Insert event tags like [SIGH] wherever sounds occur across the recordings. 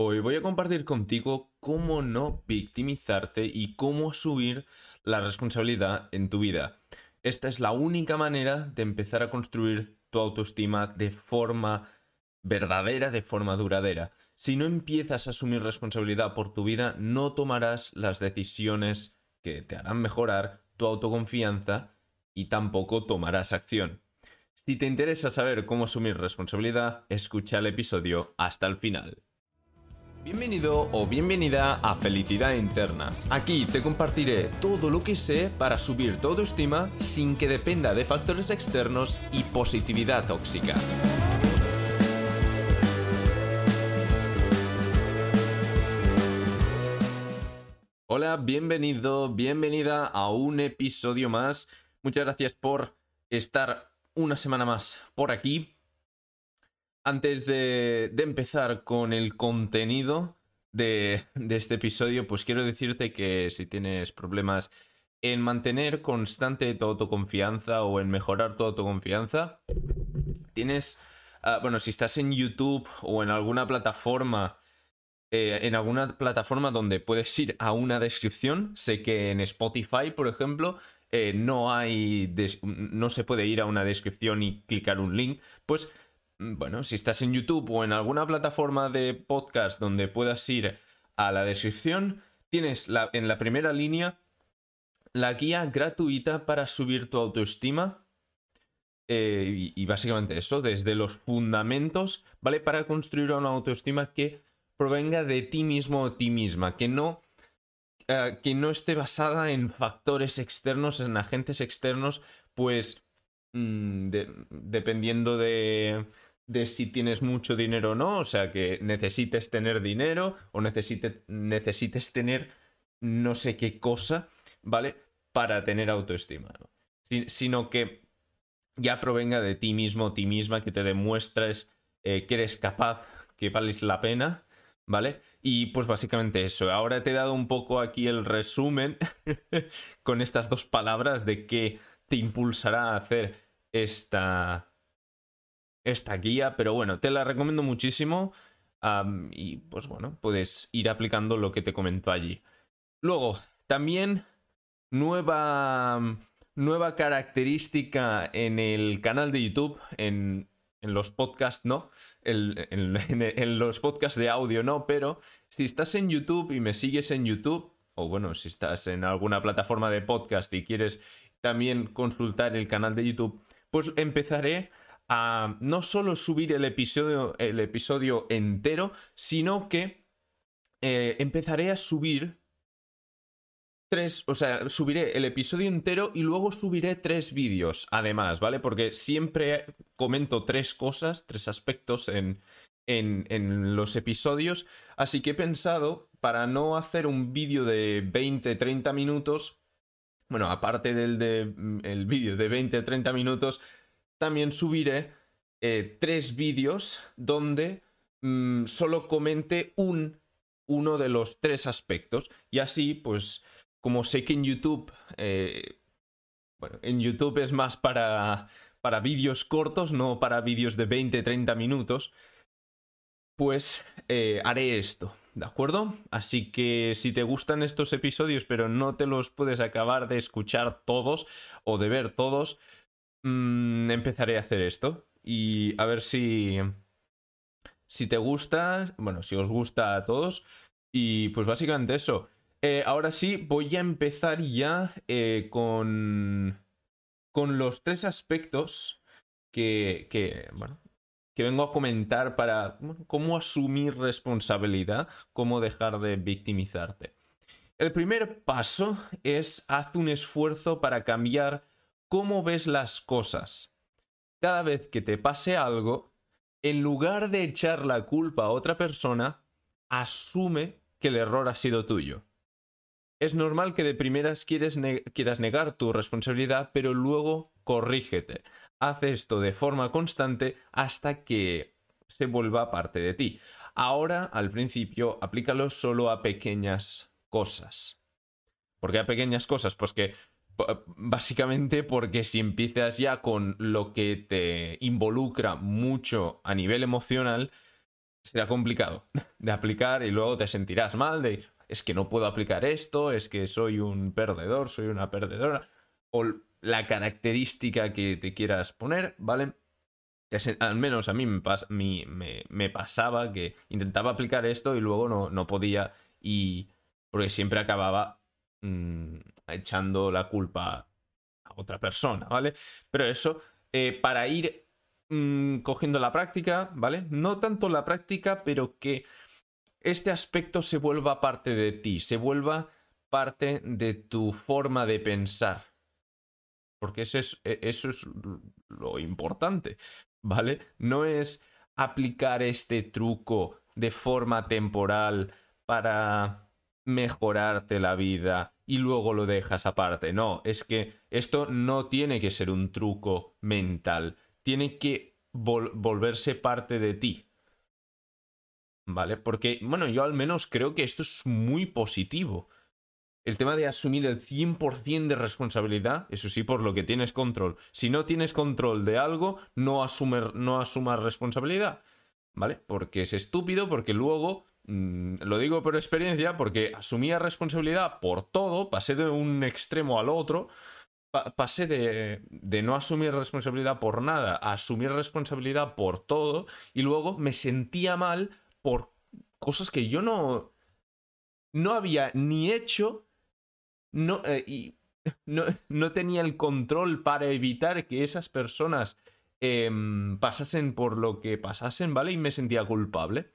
Hoy voy a compartir contigo cómo no victimizarte y cómo subir la responsabilidad en tu vida. Esta es la única manera de empezar a construir tu autoestima de forma verdadera, de forma duradera. Si no empiezas a asumir responsabilidad por tu vida, no tomarás las decisiones que te harán mejorar tu autoconfianza y tampoco tomarás acción. Si te interesa saber cómo asumir responsabilidad, escucha el episodio hasta el final. Bienvenido o bienvenida a Felicidad Interna. Aquí te compartiré todo lo que sé para subir tu autoestima sin que dependa de factores externos y positividad tóxica. Hola, bienvenido, bienvenida a un episodio más. Muchas gracias por estar una semana más por aquí antes de, empezar con el contenido de, este episodio, pues quiero decirte que si tienes problemas en mantener constante tu autoconfianza o en mejorar tu autoconfianza, tienes, ah, bueno, si estás en YouTube o en alguna plataforma, eh, en alguna plataforma donde puedes ir a una descripción, sé que en Spotify, por ejemplo, eh, no hay, no se puede ir a una descripción y clicar un link, pues bueno, si estás en YouTube o en alguna plataforma de podcast donde puedas ir a la descripción, tienes en la primera línea la guía gratuita para subir tu autoestima. Eh, y, básicamente eso, desde los fundamentos, ¿vale? Para construir una autoestima que provenga de ti mismo o ti misma, que no, eh, que no esté basada en factores externos, en agentes externos, pues mm, dependiendo de, de si tienes mucho dinero o no, o sea, que necesites tener dinero o necesites tener no sé qué cosa, ¿vale? Para tener autoestima, ¿no? sino que ya provenga de ti mismo, ti misma, que te demuestres eh, que eres capaz, que vales la pena, ¿vale? Y pues básicamente eso. Ahora te he dado un poco aquí el resumen [LAUGHS] con estas dos palabras de qué te impulsará a hacer esta, esta guía, pero bueno, te la recomiendo muchísimo y pues bueno, puedes ir aplicando lo que te comentó allí. Luego, también nueva, nueva característica en el canal de YouTube, en, los podcasts no, en, los podcasts de audio no, pero si estás en YouTube y me sigues en YouTube, o bueno, si estás en alguna plataforma de podcast y quieres también consultar el canal de YouTube, pues empezaré a no solo subir el episodio, el episodio entero, sino que eh, empezaré a subir tres, o sea, subiré el episodio entero y luego subiré tres vídeos, además, ¿vale? Porque siempre comento tres cosas, tres aspectos en, en, en los episodios, así que he pensado, para no hacer un vídeo de 20-30 minutos, bueno, aparte del de, mm, vídeo de 20-30 minutos, también subiré eh, tres vídeos donde mm, solo comente un, uno de los tres aspectos. Y así, pues, como sé que en YouTube, eh, bueno, en YouTube es más para, para vídeos cortos, no para vídeos de 20-30 minutos, pues eh, haré esto. ¿De acuerdo? Así que si te gustan estos episodios pero no te los puedes acabar de escuchar todos o de ver todos, Mm, empezaré a hacer esto y a ver si, si te gusta, bueno, si os gusta a todos. Y pues básicamente eso. Eh, ahora sí, voy a empezar ya eh, con, con los tres aspectos que, que, bueno, que vengo a comentar para cómo asumir responsabilidad, cómo dejar de victimizarte. El primer paso es haz un esfuerzo para cambiar cómo ves las cosas. Cada vez que te pase algo, en lugar de echar la culpa a otra persona, asume que el error ha sido tuyo. Es normal que de primeras quieras negar tu responsabilidad, pero luego corrígete. Haz esto de forma constante hasta que se vuelva parte de ti. Ahora, al principio, aplícalo solo a pequeñas cosas. ¿Por qué a pequeñas cosas? Pues que Básicamente porque si empiezas ya con lo que te involucra mucho a nivel emocional, será complicado [LAUGHS] de aplicar y luego te sentirás mal de es que no puedo aplicar esto, es que soy un perdedor, soy una perdedora, o la característica que te quieras poner, ¿vale? Al menos a mí me, pasaba que intentaba aplicar esto y luego no, no podía y porque siempre acababa mm, echando la culpa a otra persona, ¿vale? Pero eso, eh, para ir mm, cogiendo la práctica, ¿vale? No tanto la práctica, pero que este aspecto se vuelva parte de ti, se vuelva parte de tu forma de pensar. Porque es, e, eso es lo importante, ¿vale? No es aplicar este truco de forma temporal para mejorarte la vida y luego lo dejas aparte. No, es que esto no tiene que ser un truco mental, tiene que volverse parte de ti. ¿Vale? Porque, bueno, yo al menos creo que esto es muy positivo. El tema de asumir el 100% de responsabilidad, eso sí, por lo que tienes control. Si no tienes control de algo, no, no asumas responsabilidad. ¿Vale? Porque es estúpido, porque luego, lo digo por experiencia, porque asumía responsabilidad por todo, pasé de un extremo al otro, pasé de, de, no asumir responsabilidad por nada a asumir responsabilidad por todo, y luego me sentía mal por cosas que yo no, no había ni hecho no, eh, y [LAUGHS] no, no, tenía el control para evitar que esas personas em, pasasen por lo que pasasen, ¿vale? Y me sentía culpable.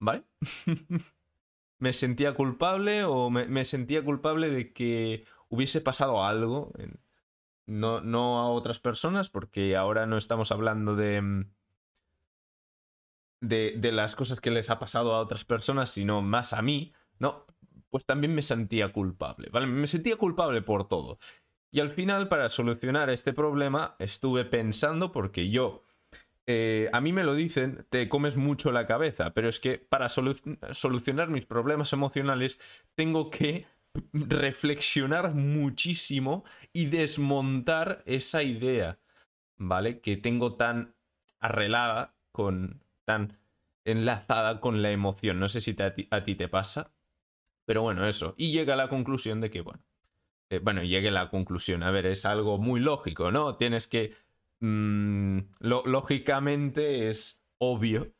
¿Vale? [LAUGHS] me sentía culpable o me, sentía culpable de que hubiese pasado algo. No, no a otras personas, porque ahora no estamos hablando de, em, de, de las cosas que les ha pasado a otras personas, sino más a mí. No, pues también me sentía culpable, ¿vale? Me sentía culpable por todo. Y al final, para solucionar este problema, estuve pensando, porque yo, eh, a mí me lo dicen, te comes mucho la cabeza, pero es que para solucionar mis problemas emocionales tengo que reflexionar muchísimo y desmontar esa idea, ¿vale? Que tengo tan arrelada con, tan enlazada con la emoción. No sé si a ti te pasa. Pero bueno, eso. Y llega a la conclusión de que, bueno, eh, bueno, llegue a la conclusión. A ver, es algo muy lógico, ¿no? Tienes que... Mm, lógicamente es obvio,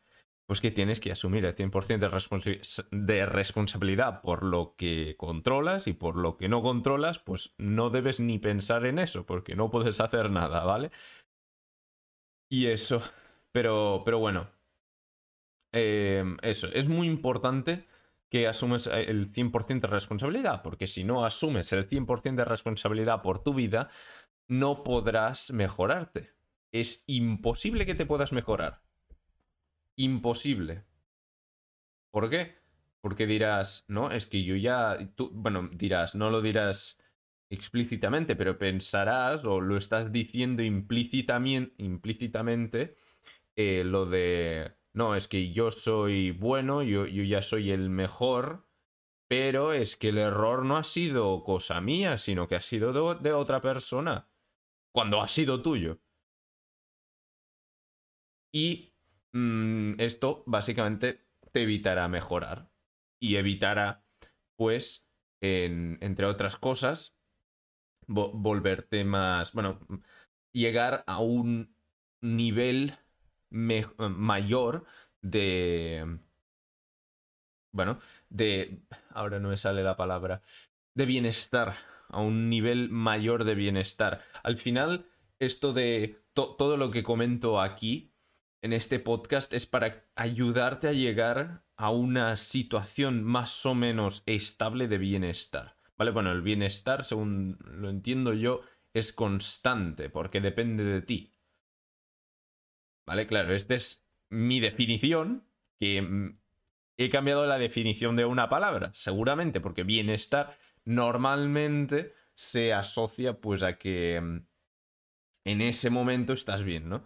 pues que tienes que asumir el 100% de, de responsabilidad por lo que controlas y por lo que no controlas, pues no debes ni pensar en eso, porque no puedes hacer nada, ¿vale? Y eso. Pero, pero bueno. Eh, eso, es muy importante que asumes eh, el 100% de responsabilidad, porque si no asumes el 100% de responsabilidad por tu vida, no podrás mejorarte. Es imposible que te puedas mejorar. Imposible. ¿Por qué? Porque dirás, no, es que yo ya, tú, bueno, dirás, no lo dirás explícitamente, pero pensarás o lo estás diciendo implícitamente, implícitamente eh, lo de no, es que yo soy bueno, yo, yo ya soy el mejor, pero es que el error no ha sido cosa mía, sino que ha sido de, otra persona, cuando ha sido tuyo. Y mm, esto básicamente te evitará mejorar y evitará, pues, entre otras cosas, volverte más, bueno, llegar a un nivel mayor de... Bueno, de... Ahora no me sale la palabra. De bienestar, a un nivel mayor de bienestar. Al final, esto de todo lo que comento aquí en este podcast es para ayudarte a llegar a una situación más o menos estable de bienestar. ¿Vale? Bueno, el bienestar, según lo entiendo yo, es constante porque depende de ti. ¿Vale? Claro, esta es mi definición, que mm, he cambiado la definición de una palabra, seguramente, porque bienestar normalmente se asocia pues a que mm, en ese momento estás bien, ¿no?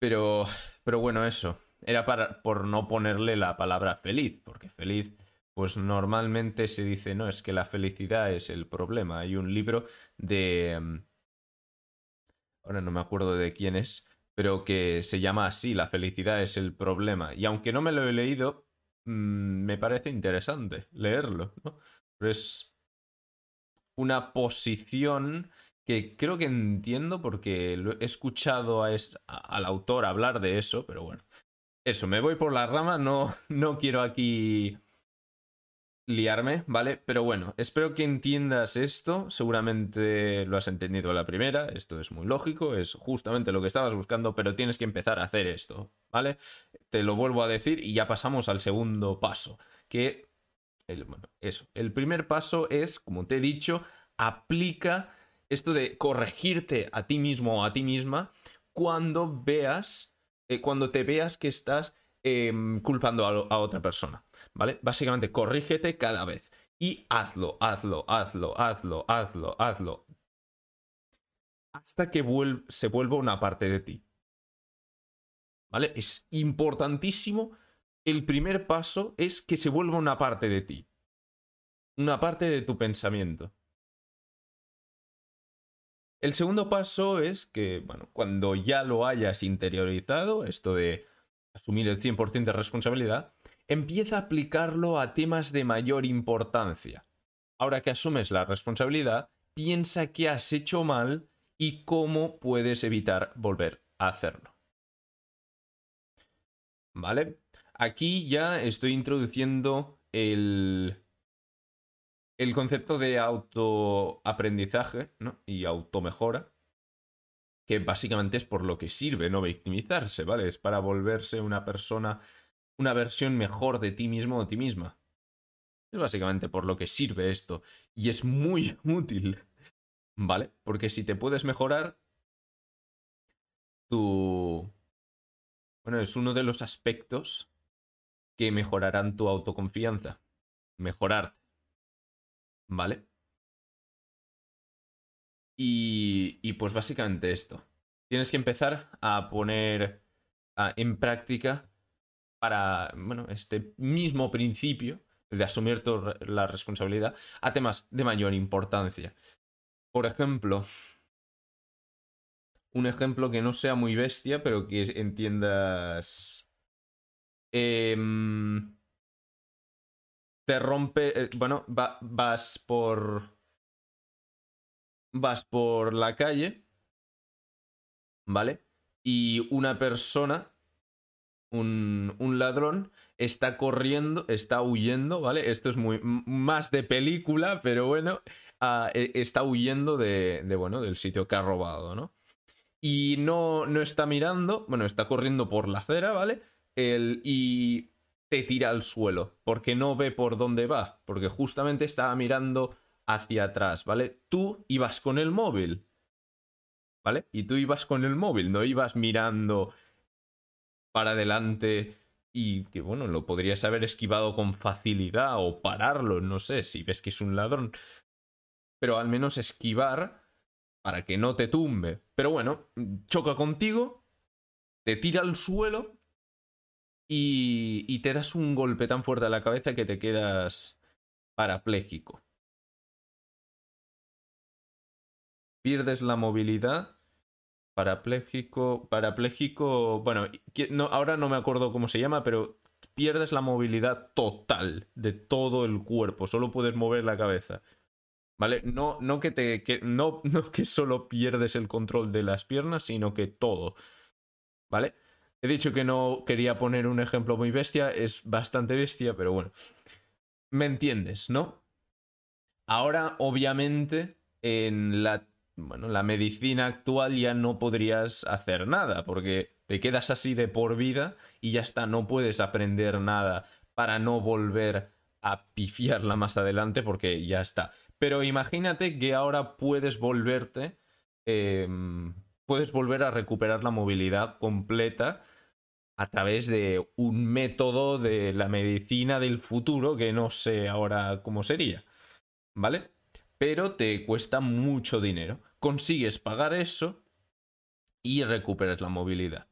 Pero, pero bueno, eso. Era para, por no ponerle la palabra feliz, porque feliz, pues normalmente se dice, no, es que la felicidad es el problema. Hay un libro de... Mm, ahora no me acuerdo de quién es, pero que se llama así, la felicidad es el problema. Y aunque no me lo he leído, mm, me parece interesante leerlo, ¿no? Es una posición que creo que entiendo porque he escuchado a al autor hablar de eso, pero bueno. Eso, me voy por la rama, no, no quiero aquí liarme, ¿vale? Pero bueno, espero que entiendas esto. Seguramente lo has entendido a la primera. Esto es muy lógico, es justamente lo que estabas buscando, pero tienes que empezar a hacer esto, ¿vale? Te lo vuelvo a decir y ya pasamos al segundo paso. Que, el, eso. El primer paso es, como te he dicho, aplica esto de corregirte a ti mismo o a ti misma cuando veas, eh, cuando te veas que estás em, culpando a otra persona. ¿vale? Básicamente, corrígete cada vez. Y hazlo, hazlo, hazlo, hazlo, hazlo, hazlo. Hasta que se vuelva una parte de ti. ¿Vale? Es importantísimo. El primer paso es que se vuelva una parte de ti. Una parte de tu pensamiento. El segundo paso es que, bueno, cuando ya lo hayas interiorizado, esto de asumir el 100% de responsabilidad, empieza a aplicarlo a temas de mayor importancia. Ahora que asumes la responsabilidad, piensa qué has hecho mal y cómo puedes evitar volver a hacerlo. ¿Vale? Aquí ya estoy introduciendo el, el concepto de autoaprendizaje ¿no? y automejora, que básicamente es por lo que sirve no victimizarse, ¿vale? Es para volverse una persona una versión mejor de ti mismo o de ti misma. Es básicamente por lo que sirve esto. Y es muy [LAUGHS] útil. ¿Vale? Porque si te puedes mejorar, tu... Bueno, es uno de los aspectos que mejorarán tu autoconfianza. Mejorarte. ¿Vale? Y, y pues básicamente esto. Tienes que empezar a poner en práctica para, bueno, este mismo principio de asumir la responsabilidad a temas de mayor importancia. Por ejemplo, un ejemplo que no sea muy bestia, pero que entiendas. Em, te rompe. Eh, bueno, vas por. Vas por la calle. ¿Vale? Y una persona un, ladrón está corriendo, está huyendo, ¿vale? Esto es muy más de película, pero bueno, ah, e, está huyendo de, bueno, del sitio que ha robado, ¿no? Y no, no está mirando, bueno, está corriendo por la acera, ¿vale? Y te tira al suelo, porque no ve por dónde va, porque justamente estaba mirando hacia atrás, ¿vale? Tú ibas con el móvil, ¿vale? Y tú ibas con el móvil, no ibas mirando para adelante y que, bueno, lo podrías haber esquivado con facilidad o pararlo, no sé, si ves que es un ladrón. Pero al menos esquivar para que no te tumbe. Pero bueno, choca contigo, te tira al suelo y, te das un golpe tan fuerte a la cabeza que te quedas parapléjico. Pierdes la movilidad Parapléjico, parapléjico, bueno, no, ahora no me acuerdo cómo se llama, pero pierdes la movilidad total de todo el cuerpo, solo puedes mover la cabeza. ¿Vale? No, no que te. Que, no, [LAUGHS] no que solo pierdes el control de las piernas, sino que todo. ¿Vale? He dicho que no quería poner un ejemplo muy bestia, es bastante bestia, pero bueno. ¿Me entiendes, no? Ahora, obviamente, en la bueno, la medicina actual ya no podrías hacer nada, porque te quedas así de por vida y ya está, no puedes aprender nada para no volver a pifiarla más adelante, porque ya está. Pero imagínate que ahora puedes volverte, em, puedes volver a recuperar la movilidad completa a través de un método de la medicina del futuro que no sé ahora cómo sería. ¿Vale? Pero te cuesta mucho dinero consigues pagar eso y recuperas la movilidad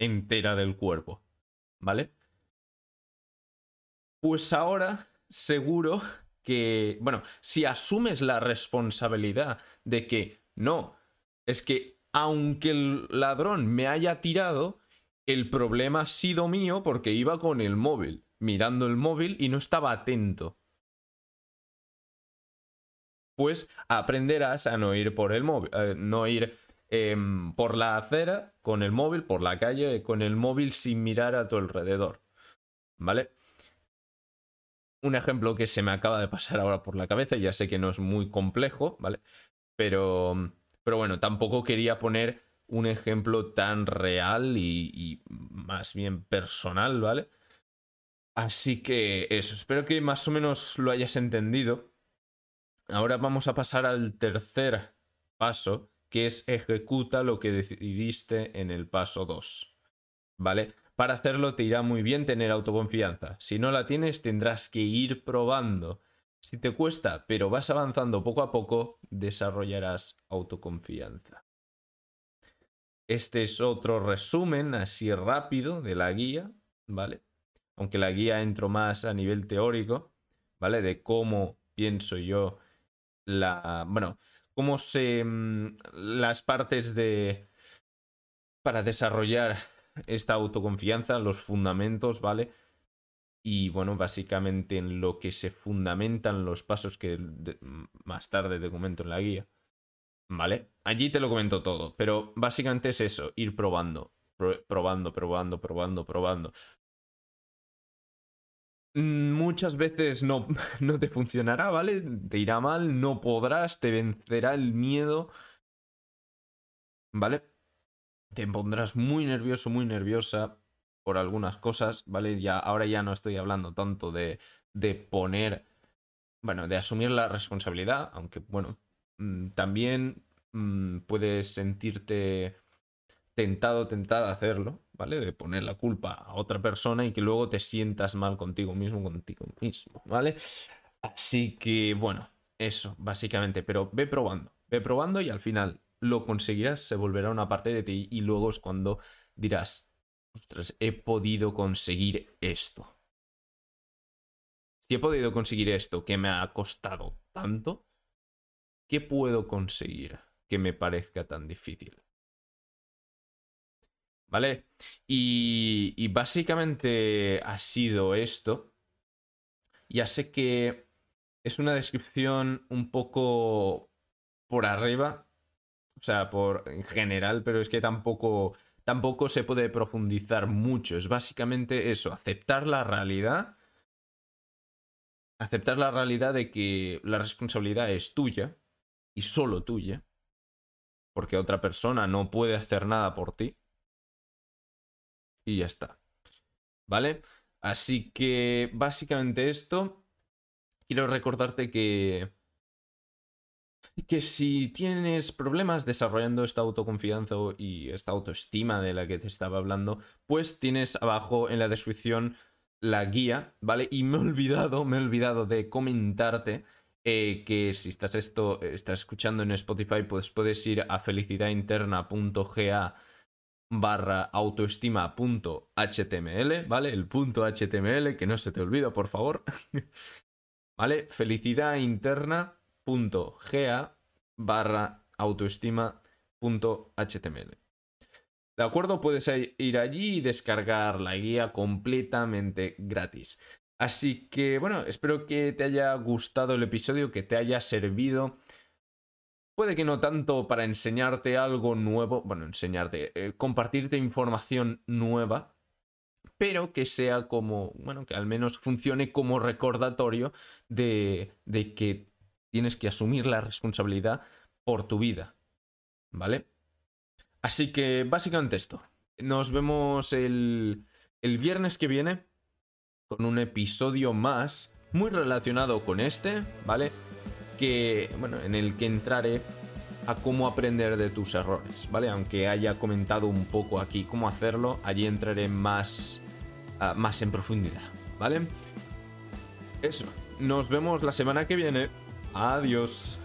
entera del cuerpo. ¿Vale? Pues ahora seguro que, bueno, si asumes la responsabilidad de que no, es que aunque el ladrón me haya tirado, el problema ha sido mío porque iba con el móvil, mirando el móvil y no estaba atento. Pues aprenderás a no ir por el móvil, eh, no ir em, por la acera con el móvil, por la calle con el móvil sin mirar a tu alrededor. ¿Vale? Un ejemplo que se me acaba de pasar ahora por la cabeza, ya sé que no es muy complejo, ¿vale? Pero, pero bueno, tampoco quería poner un ejemplo tan real y, más bien personal, ¿vale? Así que eso, espero que más o menos lo hayas entendido. Ahora vamos a pasar al tercer paso, que es ejecuta lo que decidiste en el paso 2. ¿Vale? Para hacerlo te irá muy bien tener autoconfianza. Si no la tienes, tendrás que ir probando. Si te cuesta, pero vas avanzando poco a poco, desarrollarás autoconfianza. Este es otro resumen así rápido de la guía, ¿vale? Aunque la guía entro más a nivel teórico, ¿vale? De cómo pienso yo la... Bueno, cómo se... Mm, las partes de... para desarrollar esta autoconfianza, los fundamentos, ¿vale? Y bueno, básicamente en lo que se fundamentan los pasos que más tarde te comento en la guía. ¿Vale? Allí te lo comento todo, pero básicamente es eso, ir probando, probando, probando, probando, probando. Mm, muchas veces no, [LAUGHS] no te funcionará, ¿vale? Te irá mal, no podrás, te vencerá el miedo, ¿vale? Te pondrás muy nervioso, muy nerviosa por algunas cosas, ¿vale? Ya, ahora ya no estoy hablando tanto de, de poner, bueno, de asumir la responsabilidad, aunque, bueno, Mm, también mm, puedes sentirte tentado, tentada a hacerlo, ¿vale? De poner la culpa a otra persona y que luego te sientas mal contigo mismo, contigo mismo, ¿vale? Así que, bueno, eso, básicamente, pero ve probando, ve probando y al final lo conseguirás, se volverá una parte de ti y luego es cuando dirás, ostras, he podido conseguir esto. Si he podido conseguir esto que me ha costado tanto, ¿Qué puedo conseguir que me parezca tan difícil? ¿Vale? Y, básicamente ha sido esto. Ya sé que es una descripción un poco por arriba, o sea, por en general, pero es que tampoco, tampoco se puede profundizar mucho. Es básicamente eso, aceptar la realidad, aceptar la realidad de que la responsabilidad es tuya, y solo tuya, porque otra persona no puede hacer nada por ti. Y ya está. ¿Vale? Así que básicamente esto, quiero recordarte que que si tienes problemas desarrollando esta autoconfianza y esta autoestima de la que te estaba hablando, pues tienes abajo en la descripción la guía, ¿vale? Y me he olvidado, me he olvidado de comentarte eh, que si estás esto, estás escuchando en Spotify, pues puedes ir a felicidadinterna.ga barra autoestima.html, ¿vale? El punto HTML, que no se te olvida, por favor. [LAUGHS] ¿Vale? felicidadinterna.ga barra autoestima.html. ¿De acuerdo? Puedes ir allí y descargar la guía completamente gratis. Así que bueno, espero que te haya gustado el episodio, que te haya servido. Puede que no tanto para enseñarte algo nuevo, bueno, enseñarte, eh, compartirte información nueva, pero que sea como, bueno, que al menos funcione como recordatorio de, de que tienes que asumir la responsabilidad por tu vida, ¿vale? Así que básicamente esto. Nos vemos el, el viernes que viene con un episodio más muy relacionado con este, ¿vale? Que, bueno, en el que entraré a cómo aprender de tus errores, ¿vale? Aunque haya comentado un poco aquí cómo hacerlo, allí entraré más, ah, más en profundidad, ¿vale? Eso, nos vemos la semana que viene. Adiós.